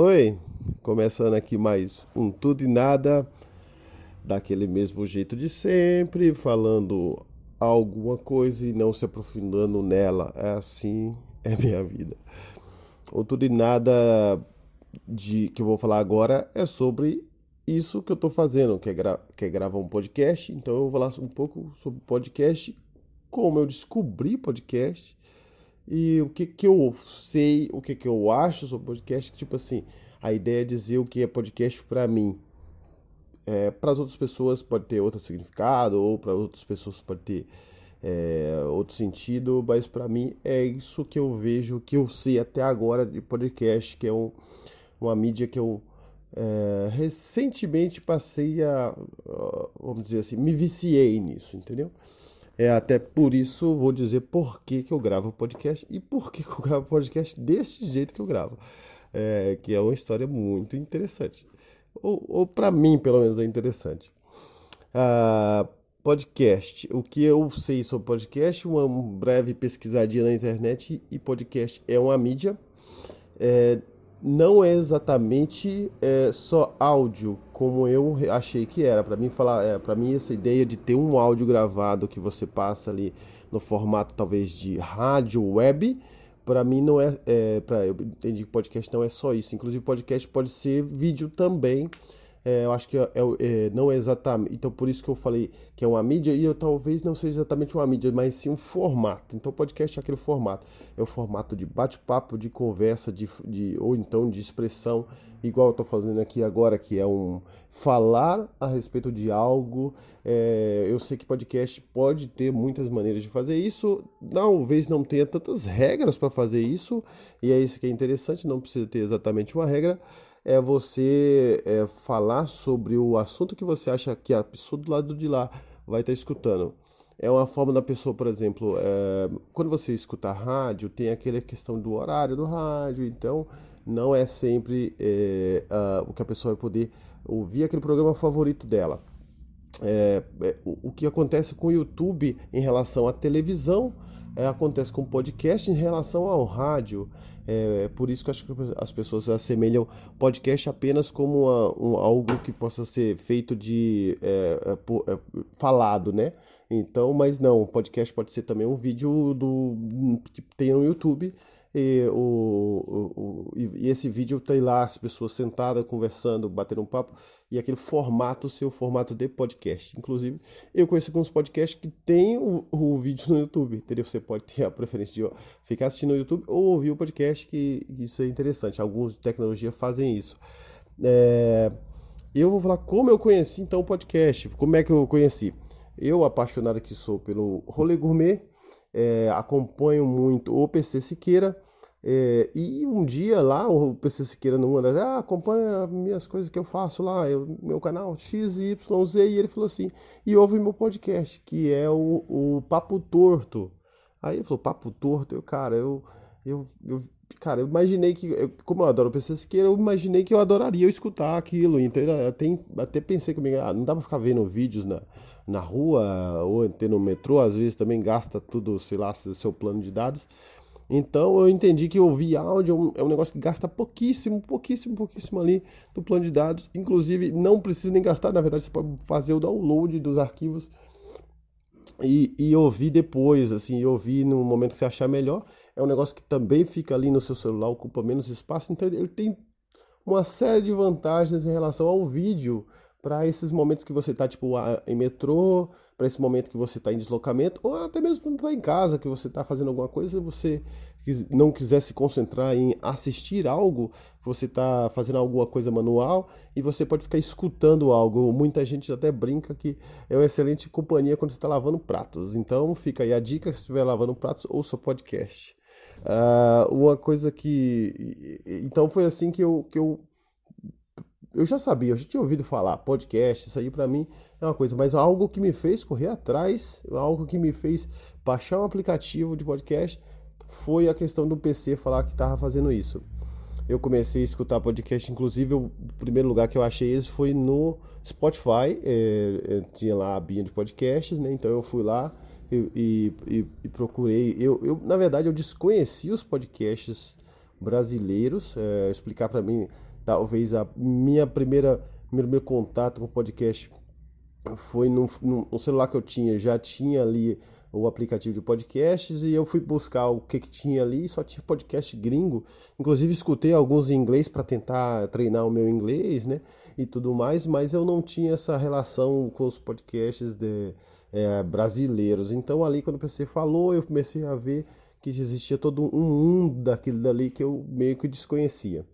Oi, começando aqui mais um Tudo e Nada, daquele mesmo jeito de sempre, falando alguma coisa e não se aprofundando nela. É assim, é minha vida. O Tudo e Nada de que eu vou falar agora é sobre isso que eu estou fazendo, que é, gra que é gravar um podcast. Então eu vou falar um pouco sobre podcast, como eu descobri podcast e o que, que eu sei, o que, que eu acho sobre podcast. Tipo assim, a ideia é dizer o que é podcast para mim. É, para as outras pessoas pode ter outro significado, ou para outras pessoas pode ter é, outro sentido, mas para mim é isso que eu vejo, que eu sei até agora de podcast, que é um, uma mídia que eu é, recentemente passei a, vamos dizer assim, me viciei nisso, entendeu? É até por isso vou dizer por que, que eu gravo podcast e por que, que eu gravo podcast desse jeito que eu gravo. É, que é uma história muito interessante. Ou, ou para mim, pelo menos, é interessante. Ah, podcast. O que eu sei sobre podcast, uma breve pesquisadinha na internet e podcast é uma mídia. É, não é exatamente é, só áudio como eu achei que era. Para mim falar, é, para mim essa ideia de ter um áudio gravado que você passa ali no formato talvez de rádio web, para mim não é, é para eu entendi que podcast não é só isso. Inclusive podcast pode ser vídeo também é, eu acho que é, é, é, não é exatamente. Então, por isso que eu falei que é uma mídia, e eu talvez não seja exatamente uma mídia, mas sim um formato. Então, podcast é aquele formato. É o formato de bate-papo, de conversa, de, de, ou então de expressão, igual eu estou fazendo aqui agora, que é um falar a respeito de algo. É, eu sei que podcast pode ter muitas maneiras de fazer isso, talvez não tenha tantas regras para fazer isso, e é isso que é interessante, não precisa ter exatamente uma regra é você é, falar sobre o assunto que você acha que a pessoa do lado de lá vai estar escutando. É uma forma da pessoa, por exemplo, é, quando você escuta rádio, tem aquela questão do horário do rádio, então não é sempre é, o que a pessoa vai poder ouvir aquele programa favorito dela. É, é, o, o, que acontece com o YouTube em relação à televisão é, acontece com o podcast em relação ao rádio. É, é, por isso que eu acho que as pessoas assemelham podcast apenas como um, algo que possa ser feito de é, é, é, falado, né? Então, mas não, podcast pode ser também um vídeo do que tem no YouTube e, o, o, o, e esse vídeo tem lá as pessoas sentadas, conversando, batendo um papo, e aquele formato, seu formato de podcast. Inclusive, eu conheço alguns podcasts que tem o, o vídeo no YouTube, entendeu? Você pode ter a preferência de ficar assistindo no YouTube ou ouvir o podcast, que isso é interessante. Alguns de tecnologia fazem isso. É, eu vou falar como eu conheci então o podcast, como é que eu conheci. Eu, apaixonado que sou pelo rolê gourmet, é, acompanho muito o PC Siqueira. É, e um dia lá, o PC Siqueira numa das, ah, acompanha minhas coisas que eu faço lá, eu, meu canal XYZ, e ele falou assim, e ouve meu podcast, que é o, o Papo Torto. Aí ele falou, Papo Torto, eu, cara, eu, eu, eu cara, eu imaginei que, eu, como eu adoro o PC Siqueira, eu imaginei que eu adoraria escutar aquilo, então até, até pensei comigo, ah, não dá pra ficar vendo vídeos na, na rua ou ter no metrô, às vezes também gasta tudo, sei lá, seu plano de dados. Então eu entendi que ouvir áudio é um, é negócio que gasta pouquíssimo, pouquíssimo, pouquíssimo ali do plano de dados. Inclusive, não precisa nem gastar, na verdade, você pode fazer o download dos arquivos e, e ouvir depois, assim, ouvir no momento que você achar melhor. É um negócio que também fica ali no seu celular, ocupa menos espaço, então ele tem uma série de vantagens em relação ao vídeo para esses momentos que você está tipo em metrô, para esse momento que você está em deslocamento, ou até mesmo quando está em casa, que você está fazendo alguma coisa e você não quiser se concentrar em assistir algo, você está fazendo alguma coisa manual e você pode ficar escutando algo. Muita gente até brinca que é uma excelente companhia quando você está lavando pratos. Então fica aí a dica, se estiver lavando pratos, ouça podcast. Uh, uma coisa que. Então foi assim que eu, que eu eu já sabia, eu já tinha ouvido falar, podcast, isso aí para mim é uma coisa, mas algo que me fez correr atrás, algo que me fez baixar um aplicativo de podcast foi a questão do PC falar que estava fazendo isso. Eu comecei a escutar podcast, inclusive o primeiro lugar que eu achei esse foi no Spotify, é, é, tinha lá a abinha de podcasts, né? Então eu fui lá e, e, e procurei. Eu, eu, na verdade, eu desconheci os podcasts brasileiros. É, explicar para mim, talvez a minha primeira meu primeiro contato com o podcast foi no, celular que eu tinha, já tinha ali o aplicativo de podcasts e eu fui buscar o que, que tinha ali, só tinha podcast gringo. Inclusive escutei alguns em inglês para tentar treinar o meu inglês, né? E tudo mais, mas eu não tinha essa relação com os podcasts de, é, brasileiros. Então ali quando o PC falou, eu comecei a ver que existia todo um mundo daquilo dali que eu meio que desconhecia.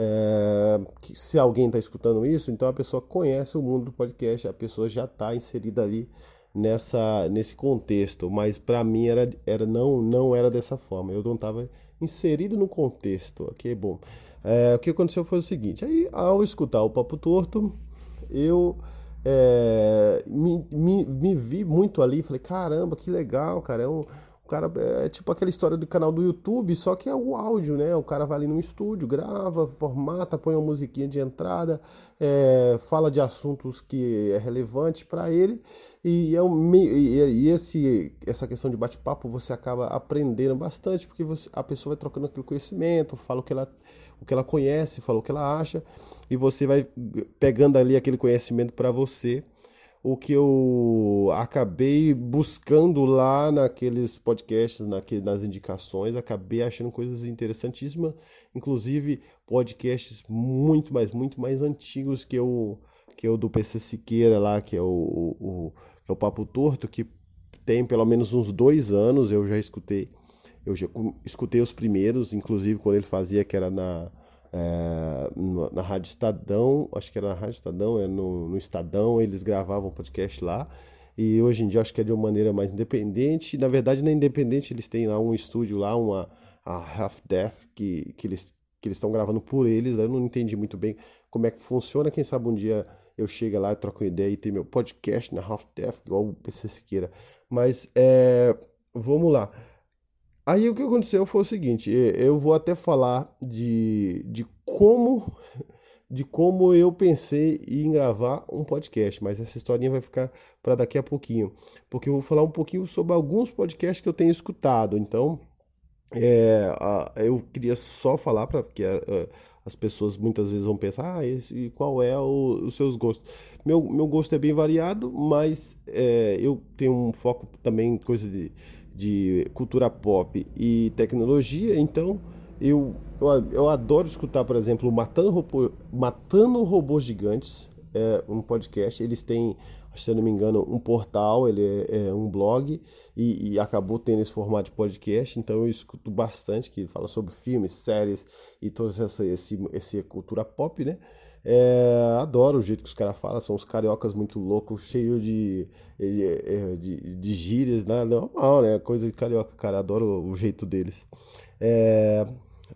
É, se alguém está escutando isso, então a pessoa conhece o mundo do podcast, a pessoa já está inserida ali nessa nesse contexto, mas para mim era, era não não era dessa forma. Eu não estava inserido no contexto, ok, bom. É, o que aconteceu foi o seguinte: aí ao escutar o papo torto, eu é, me, me, me vi muito ali, falei caramba, que legal, cara, é um o cara é tipo aquela história do canal do YouTube, só que é o áudio, né? O cara vai ali no estúdio, grava, formata, põe uma musiquinha de entrada, é, fala de assuntos que é relevante para ele e, é um, e, e esse, essa questão de bate-papo você acaba aprendendo bastante porque você, a pessoa vai trocando aquele conhecimento, fala o que ela o que ela conhece, fala o que ela acha e você vai pegando ali aquele conhecimento para você o que eu acabei buscando lá naqueles podcasts, naquele, nas indicações, acabei achando coisas interessantíssimas, inclusive podcasts muito mais, muito mais antigos que o que o do PC Siqueira lá, que é o, o, que é o Papo Torto, que tem pelo menos uns dois anos, eu já escutei, eu já escutei os primeiros, inclusive quando ele fazia que era na é, na Rádio Estadão, acho que era na Rádio Estadão, é no, no Estadão, eles gravavam podcast lá. E hoje em dia acho que é de uma maneira mais independente. Na verdade, é independente, eles têm lá um estúdio lá, uma a Half Death, que, que eles que eles estão gravando por eles. Eu não entendi muito bem como é que funciona. Quem sabe um dia eu chego lá, troco ideia e tem meu podcast na Half Death, igual o PC Siqueira. Mas é, vamos lá. Aí o que aconteceu foi o seguinte, eu vou até falar de, de como de como eu pensei em gravar um podcast, mas essa historinha vai ficar para daqui a pouquinho, porque eu vou falar um pouquinho sobre alguns podcasts que eu tenho escutado. Então, é, eu queria só falar para que as pessoas muitas vezes vão pensar, ah, esse, qual é o, os seus gostos? Meu, meu gosto é bem variado, mas é, eu tenho um foco também em coisa de de cultura pop e tecnologia, então eu, eu, eu adoro escutar, por exemplo, Matando, Robô, Matando Robôs Gigantes, é um podcast, eles têm, se eu não me engano, um portal, ele é, é um blog e, e, acabou tendo esse formato de podcast, então eu escuto bastante, que fala sobre filmes, séries e toda essa esse, esse cultura pop, né? É, adoro o jeito que os caras falam, são os cariocas muito loucos, cheio de, de, de, de gírias, né? normal, né? Coisa de carioca, cara, adoro o jeito deles. É,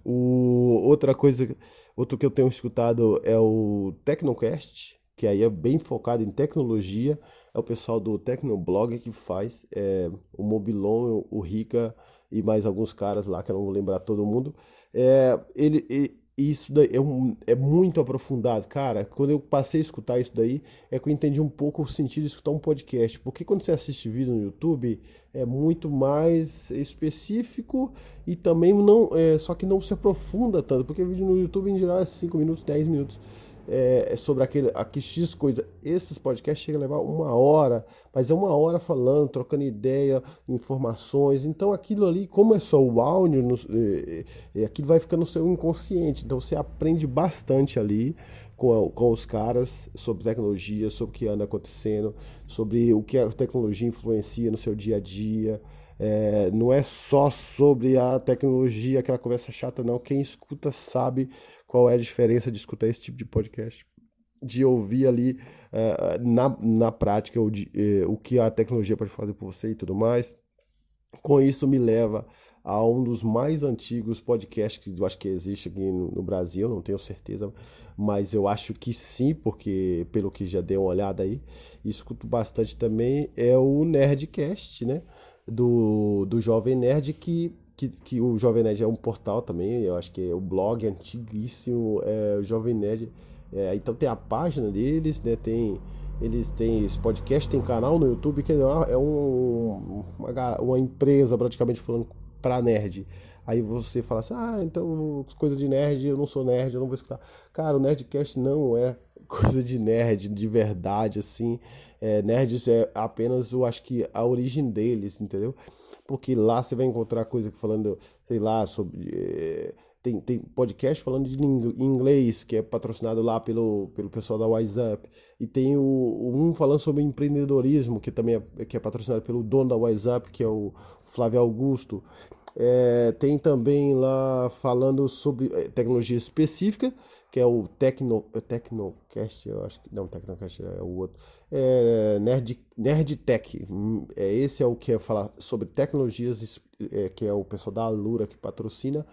o, outra coisa, outro que eu tenho escutado é o Tecnocast, que aí é bem focado em tecnologia, é o pessoal do Tecnoblog que faz, é, o Mobilon, o Rica e mais alguns caras lá, que eu não vou lembrar todo mundo. É, ele, ele isso daí é, um, é muito aprofundado. Cara, quando eu passei a escutar isso daí, é que eu entendi um pouco o sentido de escutar um podcast. Porque quando você assiste vídeo no YouTube, é muito mais específico e também não. É, só que não se aprofunda tanto. Porque vídeo no YouTube, em geral, é 5 minutos, 10 minutos é, é, sobre aquele, aquele X coisa. Esses podcasts chegam a levar uma hora, mas é uma hora falando, trocando ideia, informações. Então aquilo ali, como é só o áudio, no, é, é, aquilo vai ficando no seu inconsciente. Então você aprende bastante ali com, com os caras sobre tecnologia, sobre o que anda acontecendo, sobre o que a tecnologia influencia no seu dia a dia. É, não é só sobre a tecnologia, aquela conversa chata, não. Quem escuta sabe qual é a diferença de escutar esse tipo de podcast, de ouvir ali uh, na, na prática o, de, uh, o que a tecnologia pode fazer por você e tudo mais. Com isso me leva a um dos mais antigos podcasts que eu acho que existe aqui no, no, Brasil, não tenho certeza, mas eu acho que sim, porque pelo que já dei uma olhada aí, escuto bastante também, é o Nerdcast, né? Do, do Jovem Nerd, que que, que o Jovem Nerd é um portal também, eu acho que é o blog antiguíssimo, é, o Jovem Nerd. É, então tem a página deles, né? Tem, eles têm esse podcast, tem canal no YouTube, que é, uma, é um, uma, uma empresa praticamente falando para nerd. Aí você fala assim, ah, então coisa de nerd, eu não sou nerd, eu não vou escutar. Cara, o Nerdcast não é coisa de nerd, de verdade, assim. É, nerds é apenas, eu acho que a origem deles, entendeu? Porque lá você vai encontrar coisa falando, sei lá, sobre. É, tem, tem podcast falando de inglês, que é patrocinado lá pelo, pelo pessoal da WhatsApp. E tem o, um falando sobre empreendedorismo, que também é, que é patrocinado pelo dono da WhatsApp, que é o Flávio Augusto. É, tem também lá falando sobre é, tecnologia específica, que é o Tecno, Tecnocast, eu acho que. Não, Tecnocast é o outro. É, Nerd, Nerd Tech. É, esse é o que é falar sobre tecnologias, é, que é o pessoal da Alura que patrocina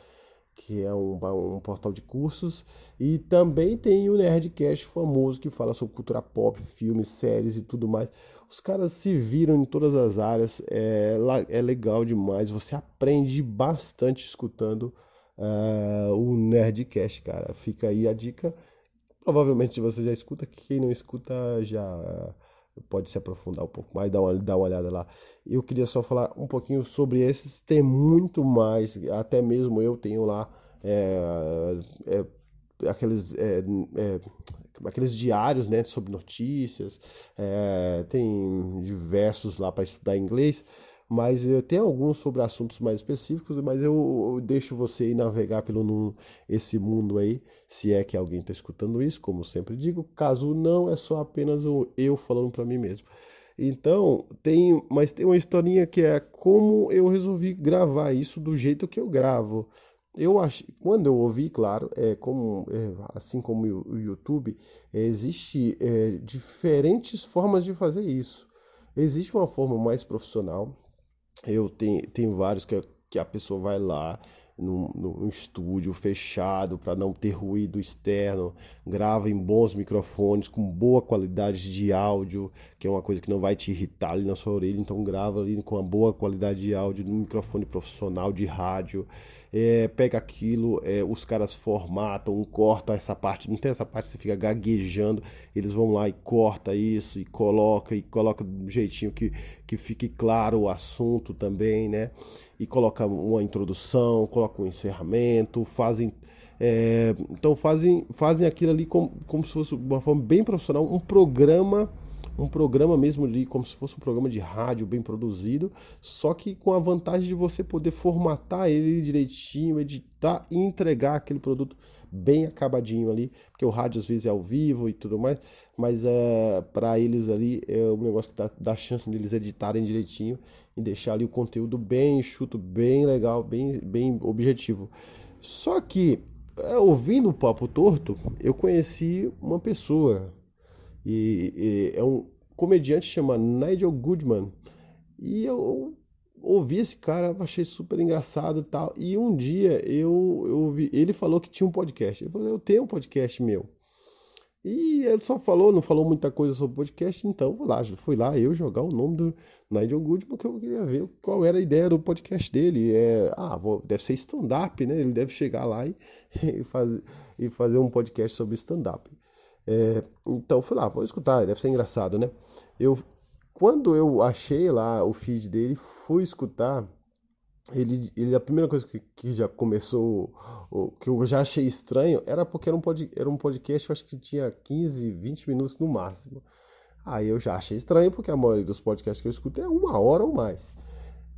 que é um, um, portal de cursos, e também tem o Nerdcast famoso que fala sobre cultura pop, filmes, séries e tudo mais. Os caras se viram em todas as áreas, é, é legal demais, você aprende bastante escutando uh, o Nerdcast, cara. Fica aí a dica. Provavelmente você já escuta, quem não escuta já pode se aprofundar um pouco mais, dar uma, dar uma olhada lá. Eu queria só falar um pouquinho sobre esses, tem muito mais, até mesmo eu tenho lá é, é, aqueles, é, é aqueles diários né, sobre notícias, é, tem diversos lá para estudar inglês mas eu tenho alguns sobre assuntos mais específicos, mas eu, eu deixo você ir navegar pelo esse mundo aí, se é que alguém está escutando isso, como sempre digo, caso não, é só apenas eu falando para mim mesmo. Então, tem, mas tem uma historinha que é como eu resolvi gravar isso do jeito que eu gravo. Eu acho, quando eu ouvi, claro, é como é, assim como o YouTube, é, existe é, diferentes formas de fazer isso. Existe uma forma mais profissional, eu tenho, tenho vários que, que a pessoa vai lá num, num estúdio fechado para não ter ruído externo, grava em bons microfones com boa qualidade de áudio, que é uma coisa que não vai te irritar ali na sua orelha, então grava ali com uma boa qualidade de áudio no microfone profissional de rádio. É, pega aquilo, é, os caras formatam, cortam essa parte, não tem essa parte que você fica gaguejando, eles vão lá e corta isso e coloca e coloca do jeitinho que, que fique claro o assunto também, né? E coloca uma introdução, coloca um encerramento, fazem é, então fazem, fazem aquilo ali como, como se fosse uma forma bem profissional, um programa um programa mesmo ali, como se fosse um programa de rádio bem produzido, só que com a vantagem de você poder formatar ele direitinho, editar e entregar aquele produto bem acabadinho ali, porque o rádio às vezes é ao vivo e tudo mais, mas é, para eles ali é um negócio que dá, dá chance deles editarem direitinho e deixar ali o conteúdo bem enxuto, bem legal, bem, bem objetivo. Só que, é, ouvindo o Papo Torto, eu conheci uma pessoa e, e é um comediante chamado Nigel Goodman. E eu ouvi esse cara, achei super engraçado e tal. E um dia eu, eu ouvi, ele falou que tinha um podcast. Ele falou, eu tenho um podcast meu. E ele só falou, não falou muita coisa sobre podcast, então vou lá, fui lá eu jogar o nome do Nigel Goodman, que eu queria ver qual era a ideia do podcast dele. É, ah, vou, deve ser stand-up, né? Ele deve chegar lá e, e, fazer, e fazer um podcast sobre stand-up. É, então fui lá, vou escutar, deve ser engraçado, né? Eu, quando eu achei lá o feed dele, fui escutar. Ele, ele a primeira coisa que, que já começou, o, que eu já achei estranho, era porque era um, pod, era um podcast, eu acho que tinha 15, 20 minutos no máximo. Aí eu já achei estranho, porque a maioria dos podcasts que eu escuto é uma hora ou mais.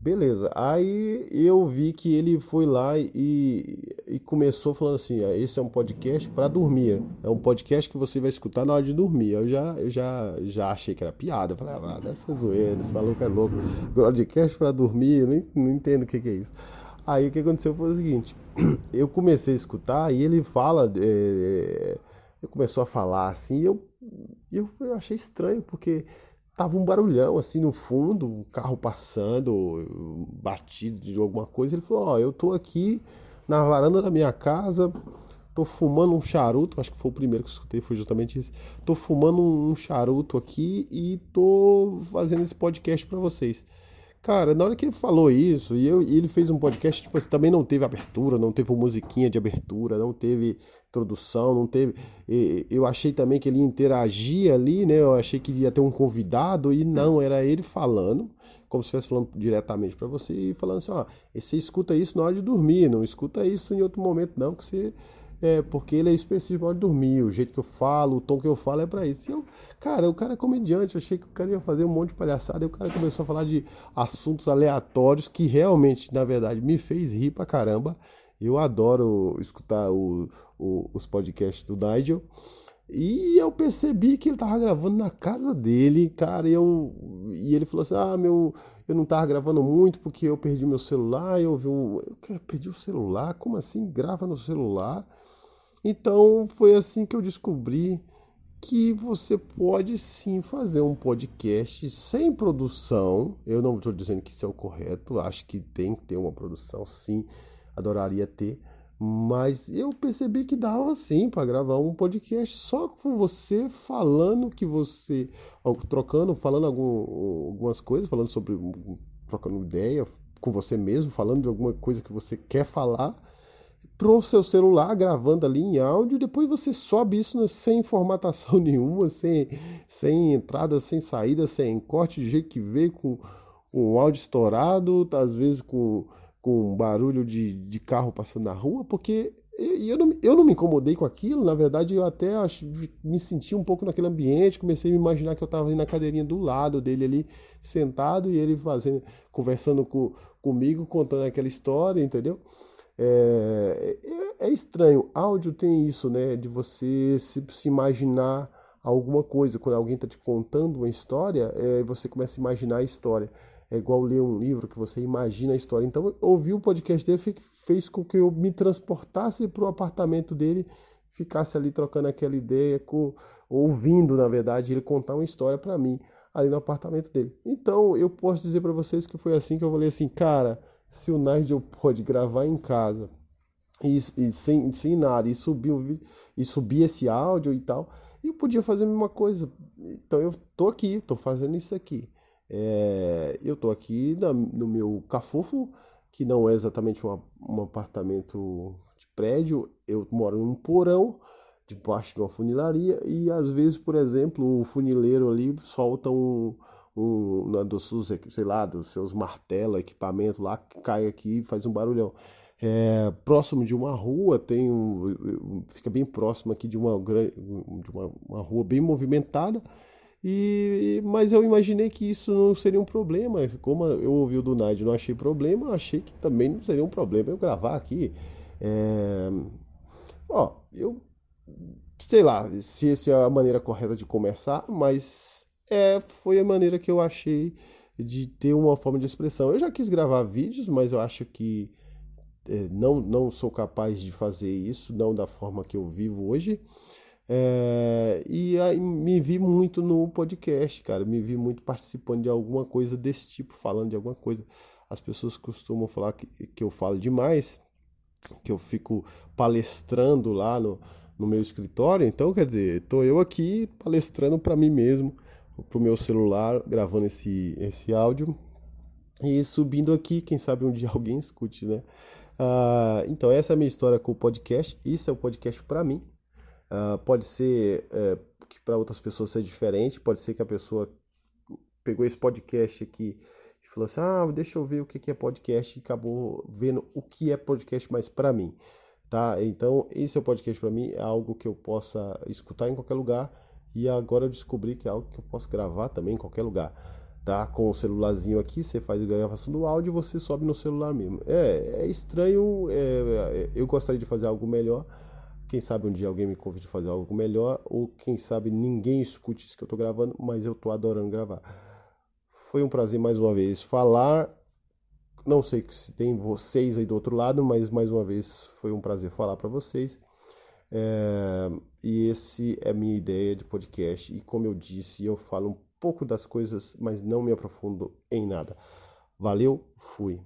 Beleza, aí eu vi que ele foi lá e, e começou falando assim: ah, esse é um podcast para dormir, é um podcast que você vai escutar na hora de dormir. Eu já, eu já, já achei que era piada, eu falei: ah, deve ser zoeira, esse maluco é louco. Podcast para dormir, nem, não entendo o que, que é isso. Aí o que aconteceu foi o seguinte: eu comecei a escutar e ele fala, é, é, começou a falar assim, e eu, eu, eu achei estranho, porque tava um barulhão assim no fundo, um carro passando, batido de alguma coisa. Ele falou: Ó, oh, eu tô aqui na varanda da minha casa, tô fumando um charuto. Acho que foi o primeiro que eu escutei, foi justamente isso. Tô fumando um charuto aqui e tô fazendo esse podcast para vocês. Cara, na hora que ele falou isso, e, eu, e ele fez um podcast, tipo assim, também não teve abertura, não teve musiquinha de abertura, não teve introdução, não teve. E, eu achei também que ele interagia ali, né? Eu achei que ia ter um convidado, e não, era ele falando como se estivesse falando diretamente para você e falando assim, ó, você escuta isso na hora de dormir, não escuta isso em outro momento não, que você é, porque ele é específico na hora de dormir, o jeito que eu falo, o tom que eu falo é para isso. E eu, cara, o cara é comediante, achei que o cara ia fazer um monte de palhaçada, e o cara começou a falar de assuntos aleatórios que realmente, na verdade, me fez rir pra caramba. Eu adoro escutar o, o, os podcasts do Nigel. E eu percebi que ele tava gravando na casa dele, cara, e, eu, e ele falou assim: ah, meu, eu não tava gravando muito porque eu perdi meu celular, eu vi um. Eu perdi o celular? Como assim? Grava no celular? Então foi assim que eu descobri que você pode sim fazer um podcast sem produção. Eu não estou dizendo que isso é o correto, acho que tem que ter uma produção, sim, adoraria ter. Mas eu percebi que dava sim para gravar um podcast só com você falando que você. trocando, falando algum, algumas coisas, falando sobre. trocando ideia com você mesmo, falando de alguma coisa que você quer falar pro seu celular, gravando ali em áudio, depois você sobe isso sem formatação nenhuma, sem, sem entrada, sem saída, sem corte, de jeito que veio, com, com o áudio estourado, às vezes com, com barulho de, de carro passando na rua, porque eu, não, eu não me incomodei com aquilo, na verdade eu até me senti um pouco naquele ambiente, comecei a me imaginar que eu estava ali na cadeirinha do lado dele ali, sentado, e ele fazendo, conversando com, comigo, contando aquela história, entendeu? É, é, é, estranho. Áudio tem isso, né? De você se, se imaginar alguma coisa. Quando alguém está te contando uma história, é, você começa a imaginar a história. É igual ler um livro que você imagina a história. Então, ouvir o podcast dele fez com que eu me transportasse para o apartamento dele, ficasse ali trocando aquela ideia, ouvindo, na verdade, ele contar uma história para mim ali no apartamento dele. Então, eu posso dizer para vocês que foi assim que eu falei assim, cara se o Nigel pode gravar em casa e, e sem, sem nada e subir, e subir esse áudio e tal, eu podia fazer a mesma coisa. Então eu tô aqui, tô fazendo isso aqui. É, eu tô aqui na, no meu cafofo, que não é exatamente uma, um apartamento de prédio, eu moro num porão debaixo de uma funilaria e às vezes, por exemplo, o funileiro ali solta um, um, dos seus, sei lá, dos seus martelos, equipamento lá, cai aqui e faz um barulhão. É, próximo de uma rua, tem um, fica bem próximo aqui de uma, de uma, uma rua bem movimentada, e, mas eu imaginei que isso não seria um problema. Como eu ouvi o do Nádio não achei problema, achei que também não seria um problema eu gravar aqui. É... Ó, eu sei lá se essa é a maneira correta de começar, mas é, foi a maneira que eu achei de ter uma forma de expressão. Eu já quis gravar vídeos, mas eu acho que é, não, não sou capaz de fazer isso, não da forma que eu vivo hoje. É, e aí me vi muito no podcast, cara. Me vi muito participando de alguma coisa desse tipo, falando de alguma coisa. As pessoas costumam falar que, que eu falo demais, que eu fico palestrando lá no, no meu escritório. Então, quer dizer, estou eu aqui palestrando para mim mesmo pro meu celular, gravando esse, esse áudio e subindo aqui, quem sabe um dia alguém escute, né? Uh, então, essa é a minha história com o podcast. Isso é o podcast para mim. Uh, pode ser uh, que para outras pessoas seja diferente, pode ser que a pessoa pegou esse podcast aqui e falou assim: ah, deixa eu ver o que é podcast e acabou vendo o que é podcast mais para mim. Tá? Então, esse é o podcast para mim, é algo que eu possa escutar em qualquer lugar e agora eu descobri que é algo que eu posso gravar também em qualquer lugar. Tá? Com o celularzinho aqui, você faz a gravação do áudio e você sobe no celular mesmo. É, é estranho, é, é, eu gostaria de fazer algo melhor. Quem sabe um dia alguém me convide a fazer algo melhor, ou quem sabe ninguém escute isso que eu estou gravando, mas eu estou adorando gravar. Foi um prazer mais uma vez falar. Não sei se tem vocês aí do outro lado, mas mais uma vez foi um prazer falar para vocês. É, e esse é a minha ideia de podcast. E como eu disse, eu falo um pouco das coisas, mas não me aprofundo em nada. Valeu, fui.